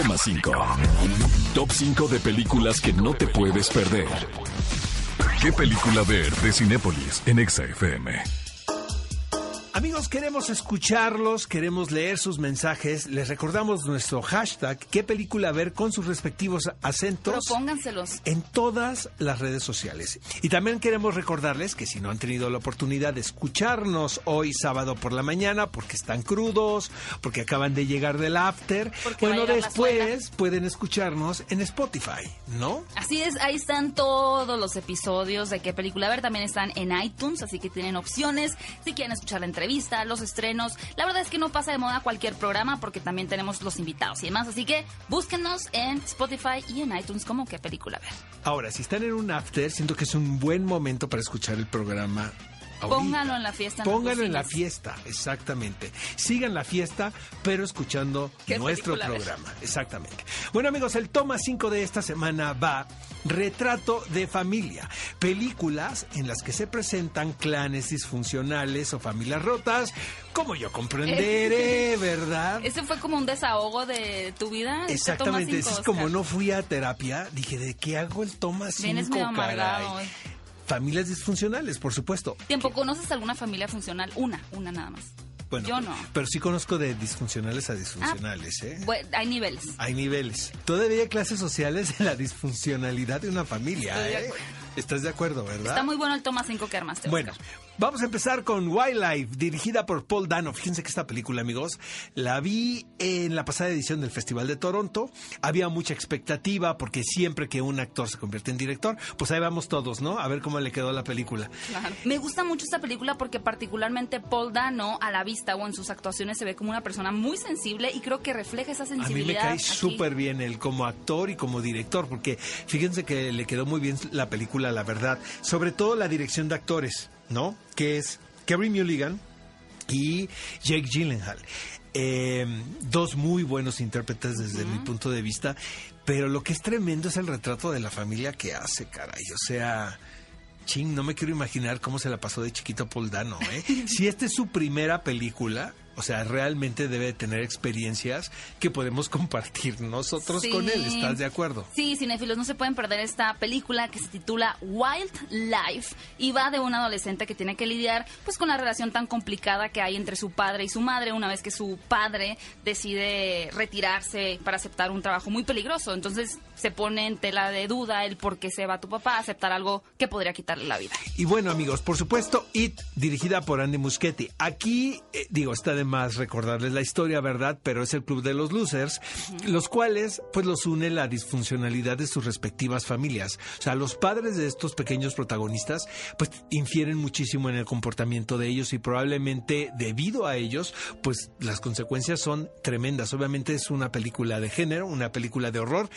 Toma 5. Top 5 de películas que no te puedes perder. ¿Qué película ver de Cinépolis en Exa FM? Amigos, queremos escucharlos, queremos leer sus mensajes. Les recordamos nuestro hashtag, qué película ver con sus respectivos acentos. Propónganselos. En todas las redes sociales. Y también queremos recordarles que si no han tenido la oportunidad de escucharnos hoy sábado por la mañana, porque están crudos, porque acaban de llegar del after, Porque bueno, después pueden escucharnos en Spotify, ¿no? Así es, ahí están todos los episodios de qué película ver. También están en iTunes, así que tienen opciones. Si quieren escuchar la entrevista, los estrenos. La verdad es que no pasa de moda cualquier programa porque también tenemos los invitados y demás. Así que búsquenos en Spotify y en iTunes como qué película ver. Ahora, si están en un after, siento que es un buen momento para escuchar el programa. Ahorita. Pónganlo en la fiesta. en Pónganlo en la fiesta, exactamente. Sigan la fiesta, pero escuchando ¿Qué nuestro programa. Exactamente. Bueno, amigos, el toma 5 de esta semana va Retrato de familia. Películas en las que se presentan clanes disfuncionales o familias rotas, como yo comprenderé, ¿verdad? Ese fue como un desahogo de tu vida. este Exactamente, cinco, es como no fui a terapia, dije, ¿de qué hago el toma 5, Vienes medio amargado hoy. Familias disfuncionales, por supuesto. Tiempo, ¿conoces alguna familia funcional? Una, una nada más. Bueno, Yo no. Pero sí conozco de disfuncionales a disfuncionales, ¿eh? Bueno, hay niveles. Hay niveles. Todavía hay clases sociales en la disfuncionalidad de una familia, Estoy ¿eh? ¿Estás de acuerdo, verdad? Está muy bueno el toma 5 que armaste. Bueno, Oscar. Vamos a empezar con Wildlife, dirigida por Paul Dano. Fíjense que esta película, amigos, la vi en la pasada edición del Festival de Toronto. Había mucha expectativa porque siempre que un actor se convierte en director, pues ahí vamos todos, ¿no? A ver cómo le quedó la película. Claro. Me gusta mucho esta película porque particularmente Paul Dano a la vista o en sus actuaciones se ve como una persona muy sensible y creo que refleja esa A sensibilidad. mí me cae súper bien él como actor y como director, porque fíjense que le quedó muy bien la película, la verdad. Sobre todo la dirección de actores, ¿no? Que es Kerry Mulligan y Jake Gyllenhaal. Eh, dos muy buenos intérpretes desde mi punto de vista, pero lo que es tremendo es el retrato de la familia que hace, caray. O sea, ching, no me quiero imaginar cómo se la pasó de chiquito Paul Dano, ¿eh? si esta es su primera película, o sea, realmente debe tener experiencias que podemos compartir nosotros Sí. con él, ¿estás de acuerdo? Sí, cinéfilos, no se pueden perder esta película que se titula Wild Life y va de un adolescente que tiene que lidiar pues con la relación tan complicada que hay entre su padre y su madre una vez que su padre decide retirarse para aceptar un trabajo muy peligroso. Entonces se pone en tela de duda el por qué se va tu papá a aceptar algo que podría quitarle la vida. Y bueno, amigos, por supuesto, It, dirigida por Andy Muschietti. Aquí, eh, digo, está de más recordarles la historia, ¿verdad? Pero es el club de los losers, los cuales, pues, los une la disfuncionalidad de sus respectivas familias. O sea, los padres de estos pequeños protagonistas, pues, infieren muchísimo en el comportamiento de ellos y probablemente debido a ellos, pues, las consecuencias son tremendas. Obviamente es una película de género, una película de horror.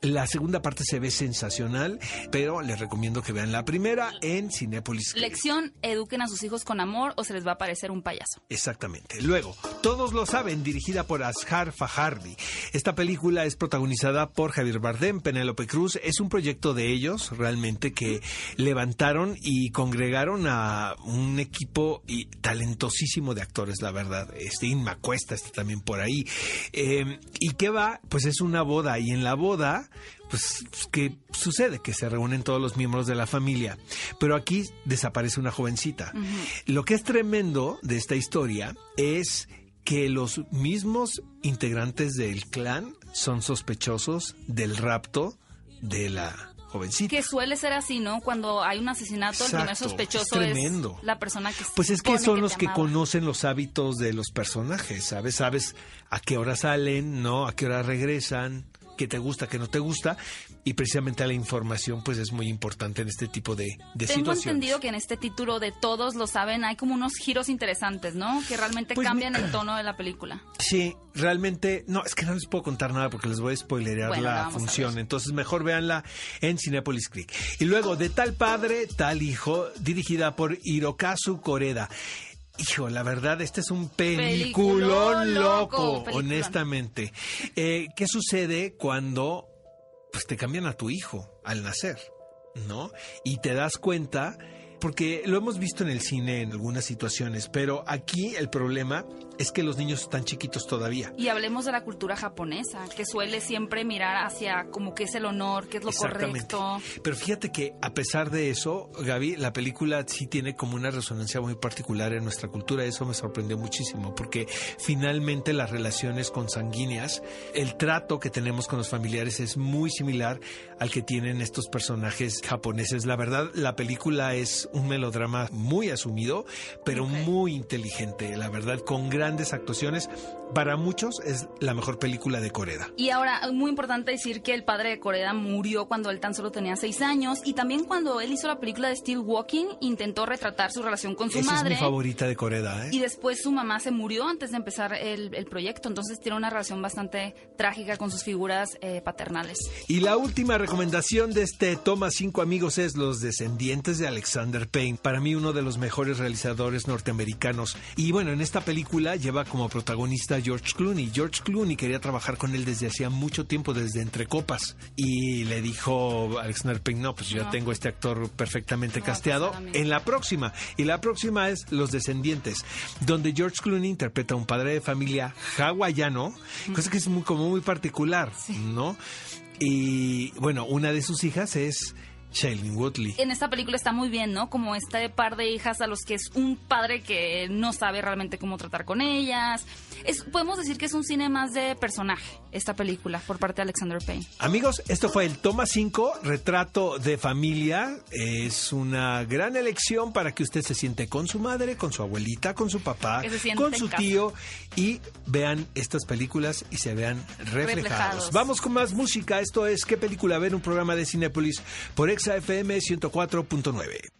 La segunda parte se ve sensacional, pero les recomiendo que vean la primera en Cinépolis. Lección, eduquen a sus hijos con amor o se les va a parecer un payaso. Exactamente. Luego, todos lo saben, dirigida por Ashar Fajardi. Esta película es protagonizada por Javier Bardem, Penélope Cruz. Es un proyecto de ellos, realmente, que levantaron y congregaron a un equipo y talentosísimo de actores, la verdad. Este Inma Cuesta está también por ahí. Eh, ¿Y qué va? Pues es una boda y en la boda pues que sucede que se reúnen todos los miembros de la familia, pero aquí desaparece una jovencita. Lo que es tremendo de esta historia es que los mismos integrantes del clan son sospechosos del rapto de la jovencita. Que suele ser así, ¿no? Cuando hay un asesinato, el primer Exacto, sospechoso es es, tremendo. la persona que Pues es que son los que conocen los hábitos de los personajes, ¿sabes? Sabes a qué hora salen, ¿no? A qué hora regresan, qué te gusta, qué no te gusta. Y precisamente la información, pues es muy importante en este tipo de, de Tengo situaciones. entendido que en este título de Todos lo saben hay como unos giros interesantes, ¿no? Que realmente Pues cambian el tono de la película. Sí, realmente, no, es que no les puedo contar nada porque les voy a spoilerear Bueno, la función. Entonces, mejor véanla en Cinepolis Click. Y luego, de tal padre, tal hijo, dirigida por Hirokazu Koreda. Hijo, la verdad, este es un peliculón loco, loco, peliculón. honestamente. Eh, ¿Qué sucede cuando pues te cambian a tu hijo al nacer? ¿No? Y te das cuenta, porque lo hemos visto en el cine en algunas situaciones, pero aquí el problema es que los niños están chiquitos todavía. Y hablemos de la cultura japonesa, que suele siempre mirar hacia como que es el honor, que es lo correcto. Pero fíjate que a pesar de eso, Gaby, la película sí tiene como una resonancia muy particular en nuestra cultura. Eso me sorprendió muchísimo, porque finalmente las relaciones consanguíneas, el trato que tenemos con los familiares es muy similar al que tienen estos personajes japoneses. La verdad, la película es un melodrama muy asumido, pero muy inteligente, la verdad, con grandes actuaciones. Para muchos es la mejor película de Corea. Y ahora, muy importante decir que el padre de Corea murió cuando él tan solo tenía seis años y también cuando él hizo la película de Steel Walking intentó retratar su relación con su Esa madre. es mi favorita de Corea, ¿eh? Y después su mamá se murió antes de empezar el, el proyecto, entonces tiene una relación bastante trágica con sus figuras eh, paternales. Y la última recomendación de este Toma 5 amigos es Los descendientes de Alexander Payne. Para mí uno de los mejores realizadores norteamericanos. Y bueno, en esta película lleva como protagonista George Clooney. George Clooney quería trabajar con él desde hacía mucho tiempo, desde Entre Copas. Y le dijo Alexander Payne, no, pues yo No. tengo este actor perfectamente a casteado. En la próxima. Y la próxima es Los descendientes, donde George Clooney interpreta a un padre de familia hawaiano, cosa que es muy, como muy particular, ¿no? Y bueno, una de sus hijas es Shailene Woodley. En esta película está muy bien, ¿no? Como este par de hijas a los que es un padre que no sabe realmente cómo tratar con ellas. Es, podemos decir que es un cine más de personaje, esta película, por parte de Alexander Payne. Amigos, esto fue el Toma 5, retrato de familia. Es una gran elección para que usted se siente con su madre, con su abuelita, con su papá, con su tío y vean estas películas y se vean reflejados. Reflejados. Vamos con más música. Esto es ¿Qué película ver? Un programa de Cinépolis por Exa FM 104.9.